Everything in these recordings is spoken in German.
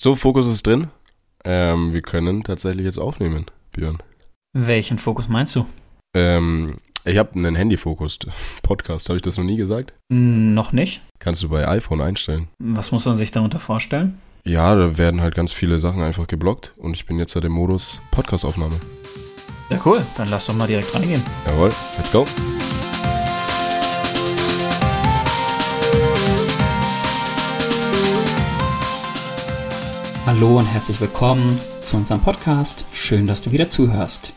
So, Fokus ist drin. Ähm, wir können tatsächlich jetzt aufnehmen, Björn. Welchen Fokus meinst du? Ähm, ich habe einen Handyfokus. Podcast, habe ich das noch nie gesagt? Noch nicht. Kannst du bei iPhone einstellen. Was muss man sich darunter vorstellen? Ja, da werden halt ganz viele Sachen einfach geblockt und ich bin jetzt halt im Modus Podcastaufnahme. Ja, cool. Dann lass doch mal direkt reingehen. Jawohl, let's go. Hallo und herzlich willkommen zu unserem Podcast. Schön, dass du wieder zuhörst.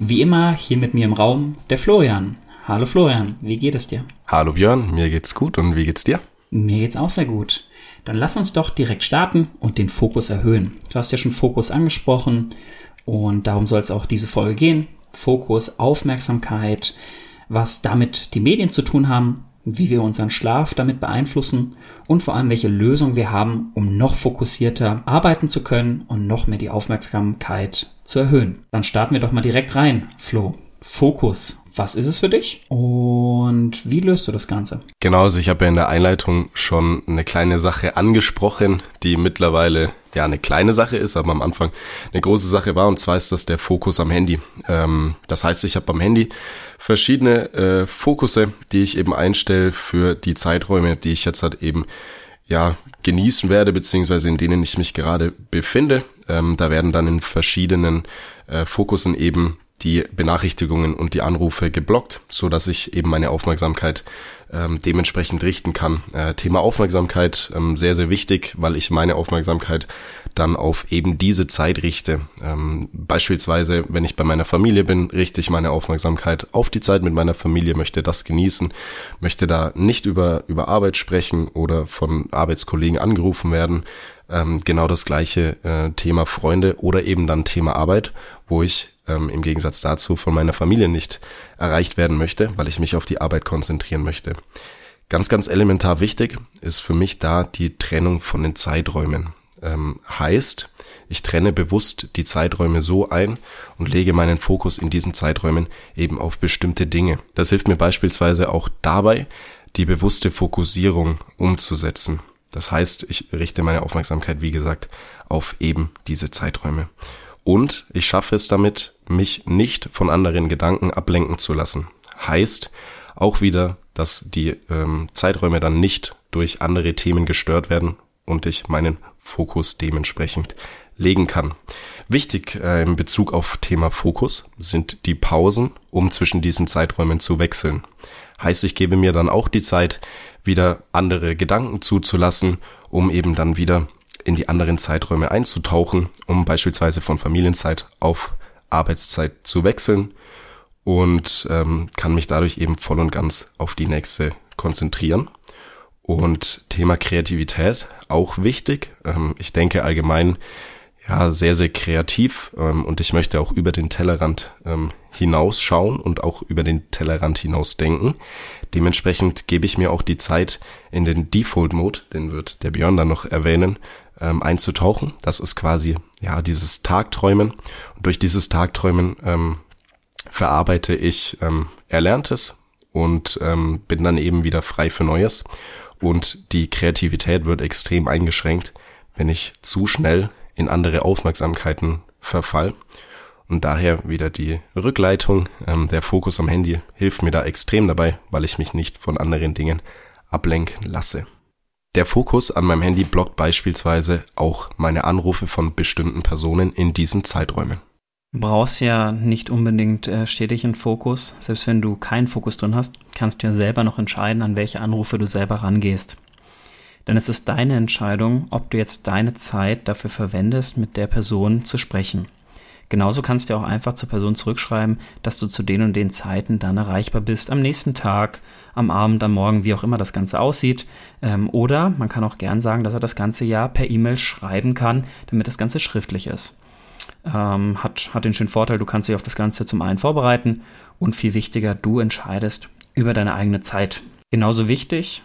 Wie immer hier mit mir im Raum der Florian. Hallo Florian, wie geht es dir? Hallo Björn, mir geht's gut und wie geht's dir? Mir geht's auch sehr gut. Dann lass uns doch direkt starten und den Fokus erhöhen. Du hast ja schon Fokus angesprochen und darum soll es auch diese Folge gehen. Fokus, Aufmerksamkeit, was damit die Medien zu tun haben wie wir unseren Schlaf damit beeinflussen und vor allem welche Lösung wir haben, um noch fokussierter arbeiten zu können und noch mehr die Aufmerksamkeit zu erhöhen. Dann starten wir doch mal direkt rein, Flo. Fokus. Was ist es für dich und wie löst du das Ganze? Genau, also ich habe ja in der Einleitung schon eine kleine Sache angesprochen, die mittlerweile ja eine kleine Sache ist, aber am Anfang eine große Sache war und zwar ist das der Fokus am Handy. Ähm, das heißt, ich habe am Handy verschiedene äh, Fokusse, die ich eben einstelle für die Zeiträume, die ich jetzt halt eben ja genießen werde, beziehungsweise in denen ich mich gerade befinde. Ähm, da werden dann in verschiedenen äh, Fokussen eben die Benachrichtigungen und die Anrufe geblockt, so dass ich eben meine Aufmerksamkeit ähm, dementsprechend richten kann. Äh, Thema Aufmerksamkeit ähm, sehr sehr wichtig, weil ich meine Aufmerksamkeit dann auf eben diese Zeit richte. Ähm, beispielsweise, wenn ich bei meiner Familie bin, richte ich meine Aufmerksamkeit auf die Zeit mit meiner Familie, möchte das genießen, möchte da nicht über über Arbeit sprechen oder von Arbeitskollegen angerufen werden. Ähm, genau das gleiche äh, Thema Freunde oder eben dann Thema Arbeit, wo ich ähm, im Gegensatz dazu von meiner Familie nicht erreicht werden möchte, weil ich mich auf die Arbeit konzentrieren möchte. Ganz, ganz elementar wichtig ist für mich da die Trennung von den Zeiträumen. Ähm, heißt, ich trenne bewusst die Zeiträume so ein und lege meinen Fokus in diesen Zeiträumen eben auf bestimmte Dinge. Das hilft mir beispielsweise auch dabei, die bewusste Fokussierung umzusetzen. Das heißt, ich richte meine Aufmerksamkeit, wie gesagt, auf eben diese Zeiträume. Und ich schaffe es damit, mich nicht von anderen Gedanken ablenken zu lassen. Heißt auch wieder, dass die ähm, Zeiträume dann nicht durch andere Themen gestört werden und ich meinen Fokus dementsprechend legen kann. Wichtig äh, in Bezug auf Thema Fokus sind die Pausen, um zwischen diesen Zeiträumen zu wechseln. Heißt, ich gebe mir dann auch die Zeit, wieder andere Gedanken zuzulassen, um eben dann wieder in die anderen Zeiträume einzutauchen, um beispielsweise von Familienzeit auf Arbeitszeit zu wechseln und ähm, kann mich dadurch eben voll und ganz auf die nächste konzentrieren. Und Thema Kreativität auch wichtig. Ähm, ich denke allgemein ja sehr, sehr kreativ ähm, und ich möchte auch über den Tellerrand ähm, hinausschauen und auch über den Tellerrand hinaus denken. Dementsprechend gebe ich mir auch die Zeit in den Default Mode, den wird der Björn dann noch erwähnen, ähm, einzutauchen. Das ist quasi ja dieses Tagträumen. Und durch dieses Tagträumen ähm, verarbeite ich ähm, Erlerntes und ähm, bin dann eben wieder frei für Neues. Und die Kreativität wird extrem eingeschränkt, wenn ich zu schnell in andere Aufmerksamkeiten verfall. Und daher wieder die Rückleitung, ähm, der Fokus am Handy hilft mir da extrem dabei, weil ich mich nicht von anderen Dingen ablenken lasse. Der Fokus an meinem Handy blockt beispielsweise auch meine Anrufe von bestimmten Personen in diesen Zeiträumen. Brauchst ja nicht unbedingt äh, stetig einen Fokus. Selbst wenn du keinen Fokus drin hast, kannst du ja selber noch entscheiden, an welche Anrufe du selber rangehst. Denn es ist deine Entscheidung, ob du jetzt deine Zeit dafür verwendest, mit der Person zu sprechen. Genauso kannst du auch einfach zur Person zurückschreiben, dass du zu den und den Zeiten dann erreichbar bist, am nächsten Tag, am Abend, am Morgen, wie auch immer das Ganze aussieht. Ähm, oder man kann auch gern sagen, dass er das ganze Jahr per E-Mail schreiben kann, damit das Ganze schriftlich ist. Ähm, hat, hat den schönen Vorteil, du kannst dich auf das Ganze zum einen vorbereiten und viel wichtiger, du entscheidest über deine eigene Zeit. Genauso wichtig,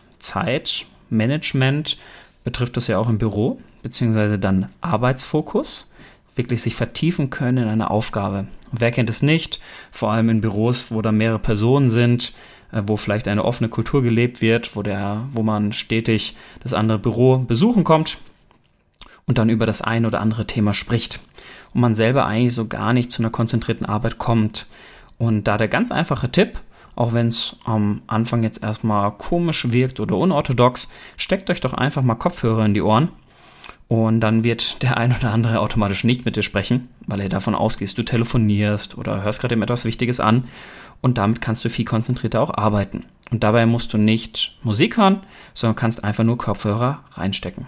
Zeitmanagement betrifft das ja auch im Büro, beziehungsweise dann Arbeitsfokus wirklich sich vertiefen können in eine Aufgabe. wer kennt es nicht? Vor allem in Büros, wo da mehrere Personen sind, äh, wo vielleicht eine offene Kultur gelebt wird, wo der, wo man stetig das andere Büro besuchen kommt. und dann über das ein oder andere Thema spricht und man selber eigentlich so gar nicht zu einer konzentrierten Arbeit kommt. Und da der ganz einfache Tipp, auch wenn es am Anfang jetzt erstmal komisch wirkt oder unorthodox, steckt euch doch einfach mal Kopfhörer in die Ohren und dann wird der ein oder andere automatisch nicht mit dir sprechen, weil er davon ausgehst, du telefonierst oder hörst gerade etwas Wichtiges an und damit kannst du viel konzentrierter auch arbeiten. Und dabei musst du nicht Musik hören, sondern kannst einfach nur Kopfhörer reinstecken.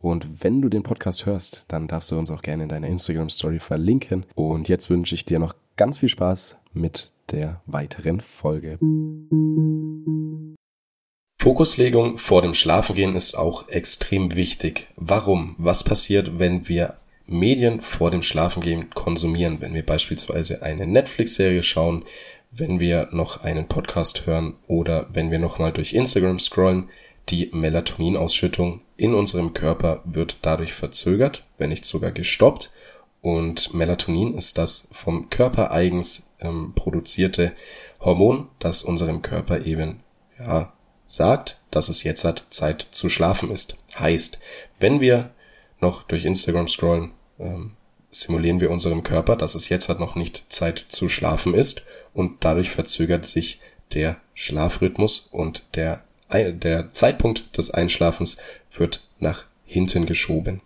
Und wenn du den Podcast hörst, dann darfst du uns auch gerne in deiner Instagram Story verlinken. Und jetzt wünsche ich dir noch ganz viel Spaß mit der weiteren Folge. Fokuslegung vor dem Schlafengehen ist auch extrem wichtig. Warum? Was passiert, wenn wir Medien vor dem Schlafengehen konsumieren? Wenn wir beispielsweise eine Netflix-Serie schauen, wenn wir noch einen Podcast hören oder wenn wir nochmal durch Instagram scrollen, die Melatoninausschüttung in unserem Körper wird dadurch verzögert, wenn nicht sogar gestoppt. Und Melatonin ist das vom Körper eigens ähm, produzierte Hormon, das unserem Körper eben ja, sagt, dass es jetzt hat Zeit zu schlafen ist. Heißt, wenn wir noch durch Instagram scrollen, ähm, simulieren wir unserem Körper, dass es jetzt hat noch nicht Zeit zu schlafen ist und dadurch verzögert sich der Schlafrhythmus und der, der Zeitpunkt des Einschlafens wird nach hinten geschoben.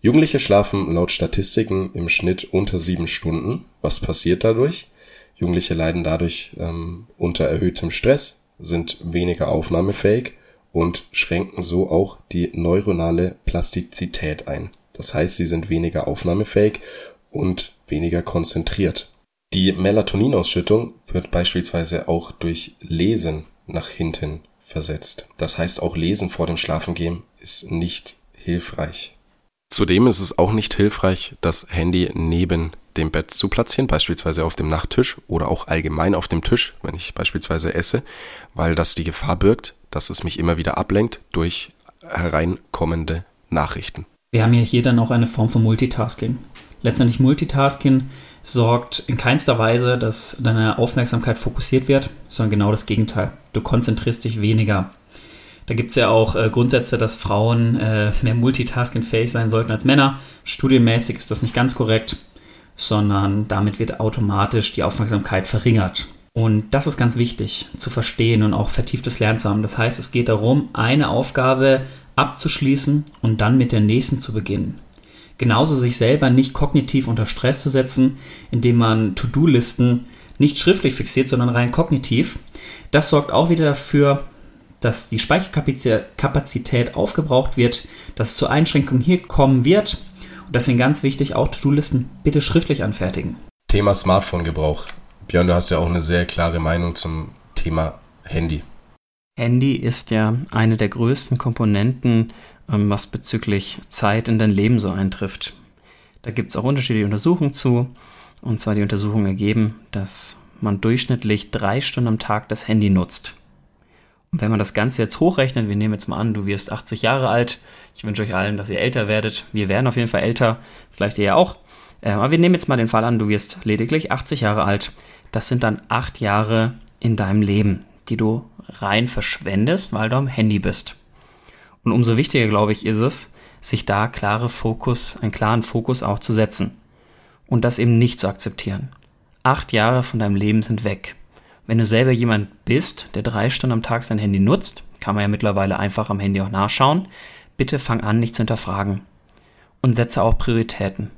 Jugendliche schlafen laut Statistiken im Schnitt unter sieben Stunden. Was passiert dadurch? Jugendliche leiden dadurch ähm, unter erhöhtem Stress, sind weniger aufnahmefähig und schränken so auch die neuronale Plastizität ein. Das heißt, sie sind weniger aufnahmefähig und weniger konzentriert. Die Melatoninausschüttung wird beispielsweise auch durch Lesen nach hinten versetzt. Das heißt, auch Lesen vor dem Schlafengehen ist nicht hilfreich. Zudem ist es auch nicht hilfreich, das Handy neben dem Bett zu platzieren, beispielsweise auf dem Nachttisch oder auch allgemein auf dem Tisch, wenn ich beispielsweise esse, weil das die Gefahr birgt, dass es mich immer wieder ablenkt durch hereinkommende Nachrichten. Wir haben ja hier dann auch eine Form von Multitasking. Letztendlich Multitasking sorgt in keinster Weise, dass deine Aufmerksamkeit fokussiert wird, sondern genau das Gegenteil. Du konzentrierst dich weniger. Da gibt es ja auch äh, Grundsätze, dass Frauen äh, mehr multitaskingfähig sein sollten als Männer. Studienmäßig ist das nicht ganz korrekt sondern damit wird automatisch die Aufmerksamkeit verringert. Und das ist ganz wichtig zu verstehen und auch vertieftes Lernen zu haben. Das heißt, es geht darum, eine Aufgabe abzuschließen und dann mit der nächsten zu beginnen. Genauso sich selber nicht kognitiv unter Stress zu setzen, indem man To-Do-Listen nicht schriftlich fixiert, sondern rein kognitiv. Das sorgt auch wieder dafür, dass die Speicherkapazität aufgebraucht wird, dass es zu Einschränkungen hier kommen wird und deswegen ganz wichtig, auch To-Do-Listen bitte schriftlich anfertigen. Thema Smartphone-Gebrauch. Björn, du hast ja auch eine sehr klare Meinung zum Thema Handy. Handy ist ja eine der größten Komponenten, was bezüglich Zeit in dein Leben so eintrifft. Da gibt es auch unterschiedliche Untersuchungen zu. Und zwar die Untersuchungen ergeben, dass man durchschnittlich drei Stunden am Tag das Handy nutzt. Und wenn man das Ganze jetzt hochrechnet, wir nehmen jetzt mal an, du wirst 80 Jahre alt. Ich wünsche euch allen, dass ihr älter werdet. Wir werden auf jeden Fall älter, vielleicht ihr auch. Ähm, aber wir nehmen jetzt mal den Fall an, du wirst lediglich 80 Jahre alt. Das sind dann acht Jahre in deinem Leben, die du rein verschwendest, weil du am Handy bist. Und umso wichtiger, glaube ich, ist es, sich da klare Fokus, einen klaren Fokus auch zu setzen. Und das eben nicht zu akzeptieren. Acht Jahre von deinem Leben sind weg. Wenn du selber jemand bist, der drei Stunden am Tag sein Handy nutzt, kann man ja mittlerweile einfach am Handy auch nachschauen, bitte fang an, nicht zu hinterfragen. Und setze auch Prioritäten.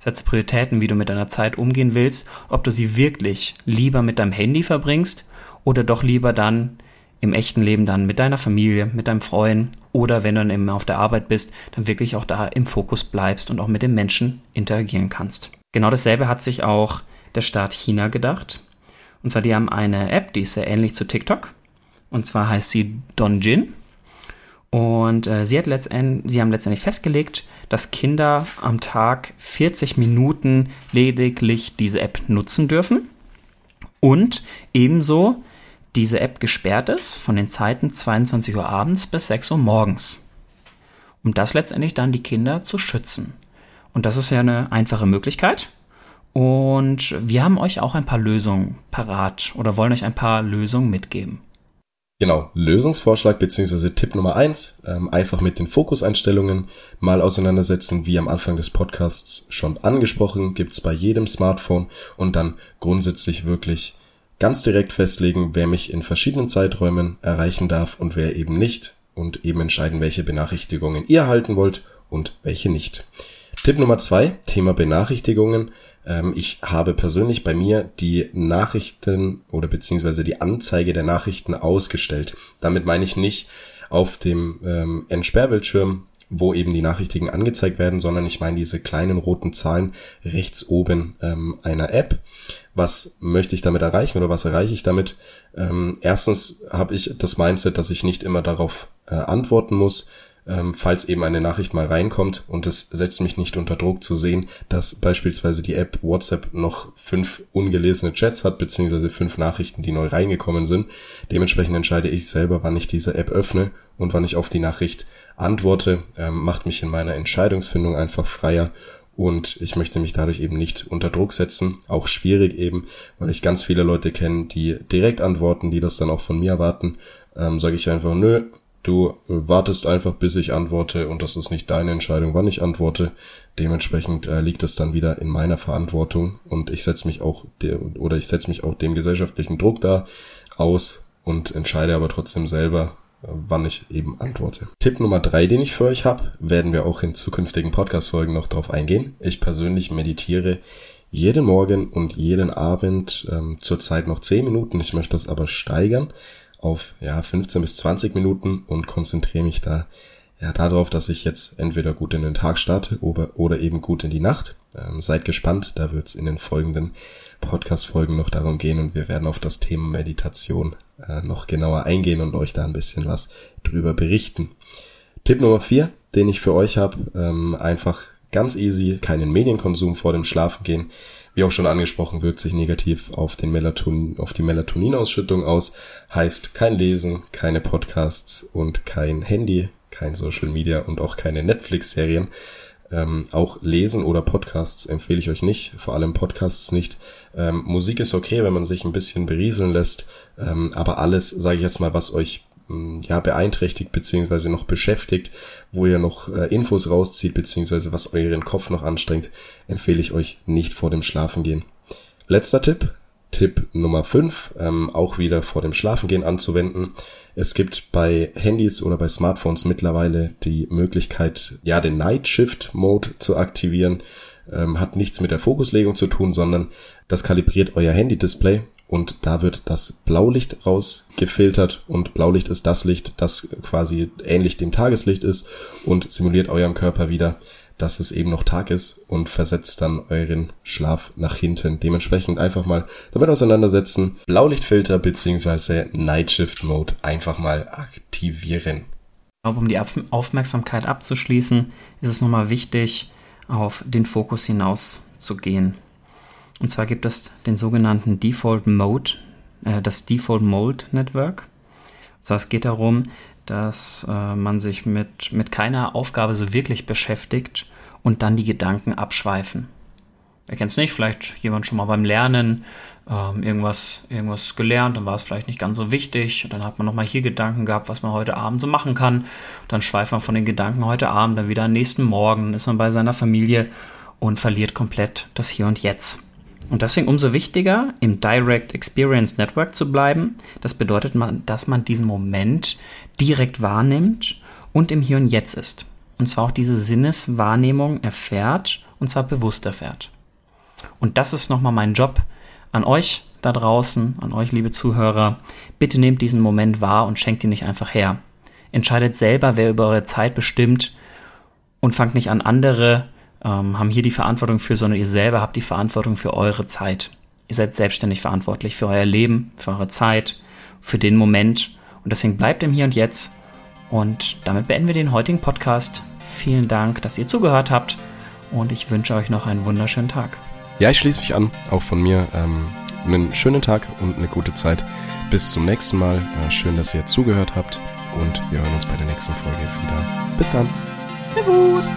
Setze Prioritäten, wie du mit deiner Zeit umgehen willst, ob du sie wirklich lieber mit deinem Handy verbringst oder doch lieber dann im echten Leben dann mit deiner Familie, mit deinem Freund oder wenn du dann eben auf der Arbeit bist, dann wirklich auch da im Fokus bleibst und auch mit den Menschen interagieren kannst. Genau dasselbe hat sich auch der Staat China gedacht. Und zwar, die haben eine App, die ist sehr ähnlich zu TikTok. Und zwar heißt sie Donjin. Und äh, sie, hat sie haben letztendlich festgelegt, dass Kinder am Tag 40 Minuten lediglich diese App nutzen dürfen. Und ebenso diese App gesperrt ist von den Zeiten 22 Uhr abends bis 6 Uhr morgens. Um das letztendlich dann die Kinder zu schützen. Und das ist ja eine einfache Möglichkeit. Und wir haben euch auch ein paar Lösungen parat oder wollen euch ein paar Lösungen mitgeben. Genau, Lösungsvorschlag beziehungsweise Tipp Nummer eins, ähm, einfach mit den Fokuseinstellungen mal auseinandersetzen, wie am Anfang des Podcasts schon angesprochen, gibt's bei jedem Smartphone und dann grundsätzlich wirklich ganz direkt festlegen, wer mich in verschiedenen Zeiträumen erreichen darf und wer eben nicht und eben entscheiden, welche Benachrichtigungen ihr erhalten wollt und welche nicht. Tipp Nummer zwei, Thema Benachrichtigungen. Ähm, ich habe persönlich bei mir die Nachrichten oder beziehungsweise die Anzeige der Nachrichten ausgestellt. Damit meine ich nicht auf dem ähm, Entsperrbildschirm, wo eben die Nachrichten angezeigt werden, sondern ich meine diese kleinen roten Zahlen rechts oben ähm, einer App. Was möchte ich damit erreichen oder was erreiche ich damit? Ähm, erstens habe ich das Mindset, dass ich nicht immer darauf äh, antworten muss, ähm, falls eben eine Nachricht mal reinkommt und es setzt mich nicht unter Druck zu sehen, dass beispielsweise die App WhatsApp noch fünf ungelesene Chats hat, beziehungsweise fünf Nachrichten, die neu reingekommen sind. Dementsprechend entscheide ich selber, wann ich diese App öffne und wann ich auf die Nachricht antworte, ähm, macht mich in meiner Entscheidungsfindung einfach freier und ich möchte mich dadurch eben nicht unter Druck setzen. Auch schwierig eben, weil ich ganz viele Leute kenne, die direkt antworten, die das dann auch von mir erwarten. Ähm, Sage ich einfach, nö, Du wartest einfach, bis ich antworte und das ist nicht deine Entscheidung, wann ich antworte. Dementsprechend äh, liegt es dann wieder in meiner Verantwortung und ich setze mich auch der, oder ich setze mich auch dem gesellschaftlichen Druck da aus und entscheide aber trotzdem selber, äh, wann ich eben antworte. Tipp Nummer drei, den ich für euch habe, werden wir auch in zukünftigen Podcast-Folgen noch drauf eingehen. Ich persönlich meditiere jeden Morgen und jeden Abend ähm, zurzeit noch zehn Minuten. Ich möchte das aber steigern auf ja 15 bis 20 Minuten und konzentriere mich da ja darauf, dass ich jetzt entweder gut in den Tag starte oder, oder eben gut in die Nacht. Ähm, seid gespannt, da wird es in den folgenden Podcast-Folgen noch darum gehen und wir werden auf das Thema Meditation äh, noch genauer eingehen und euch da ein bisschen was drüber berichten. Tipp Nummer vier, den ich für euch habe, ähm, einfach ganz easy, keinen Medienkonsum vor dem Schlafengehen wie auch schon angesprochen, wirkt sich negativ auf, den Melatonin, auf die Melatoninausschüttung aus. Heißt kein Lesen, keine Podcasts und kein Handy, kein Social Media und auch keine Netflix-Serien. Ähm, auch Lesen oder Podcasts empfehle ich euch nicht, vor allem Podcasts nicht. Ähm, Musik ist okay, wenn man sich ein bisschen berieseln lässt, ähm, aber alles, sage ich jetzt mal, was euch ja, beeinträchtigt beziehungsweise noch beschäftigt, wo ihr noch äh, Infos rauszieht beziehungsweise was euren Kopf noch anstrengt, empfehle ich euch nicht vor dem Schlafengehen. Letzter Tipp, Tipp Nummer 5, ähm, auch wieder vor dem Schlafengehen anzuwenden. Es gibt bei Handys oder bei Smartphones mittlerweile die Möglichkeit, ja, den Night Shift Mode zu aktivieren. Ähm, hat nichts mit der Fokuslegung zu tun, sondern das kalibriert euer Handy-Display und da wird das Blaulicht rausgefiltert und Blaulicht ist das Licht, das quasi ähnlich dem Tageslicht ist und simuliert eurem Körper wieder, dass es eben noch Tag ist und versetzt dann euren Schlaf nach hinten. Dementsprechend einfach mal damit auseinandersetzen. Blaulichtfilter beziehungsweise Night Shift Mode einfach mal aktivieren. Um die Aufmerksamkeit abzuschließen, ist es nochmal wichtig, auf den Fokus hinaus zu gehen. Und zwar gibt es den sogenannten Default Mode, äh, das Default Mode Network. Heißt, es geht darum, dass äh, man sich mit, mit keiner Aufgabe so wirklich beschäftigt und dann die Gedanken abschweifen. Wer kennt es nicht? Vielleicht jemand schon mal beim Lernen ähm, irgendwas, irgendwas gelernt, dann war es vielleicht nicht ganz so wichtig. Dann hat man nochmal hier Gedanken gehabt, was man heute Abend so machen kann. dann schweift man von den Gedanken heute Abend dann wieder am nächsten Morgen, ist man bei seiner Familie und verliert komplett das Hier und Jetzt. Und deswegen umso wichtiger, im Direct Experience Network zu bleiben. Das bedeutet, dass man diesen Moment direkt wahrnimmt und im Hier und Jetzt ist. Und zwar auch diese Sinneswahrnehmung erfährt und zwar bewusst erfährt. Und das ist nochmal mein Job an euch da draußen, an euch liebe Zuhörer. Bitte nehmt diesen Moment wahr und schenkt ihn nicht einfach her. Entscheidet selber, wer über eure Zeit bestimmt und fangt nicht an, andere ähm, haben hier die Verantwortung für, sondern ihr selber habt die Verantwortung für eure Zeit. Ihr seid selbstständig verantwortlich für euer Leben, für eure Zeit, für den Moment. Und deswegen bleibt im Hier und Jetzt Und damit beenden wir den heutigen Podcast. Vielen Dank, dass ihr zugehört habt und ich wünsche euch noch einen wunderschönen Tag. Ja, ich schließe mich an, auch von mir. Ähm, einen schönen Tag und eine gute Zeit. Bis zum nächsten Mal. Äh, schön, dass ihr zugehört habt und wir hören uns bei der nächsten Folge wieder. Bis dann. Servus.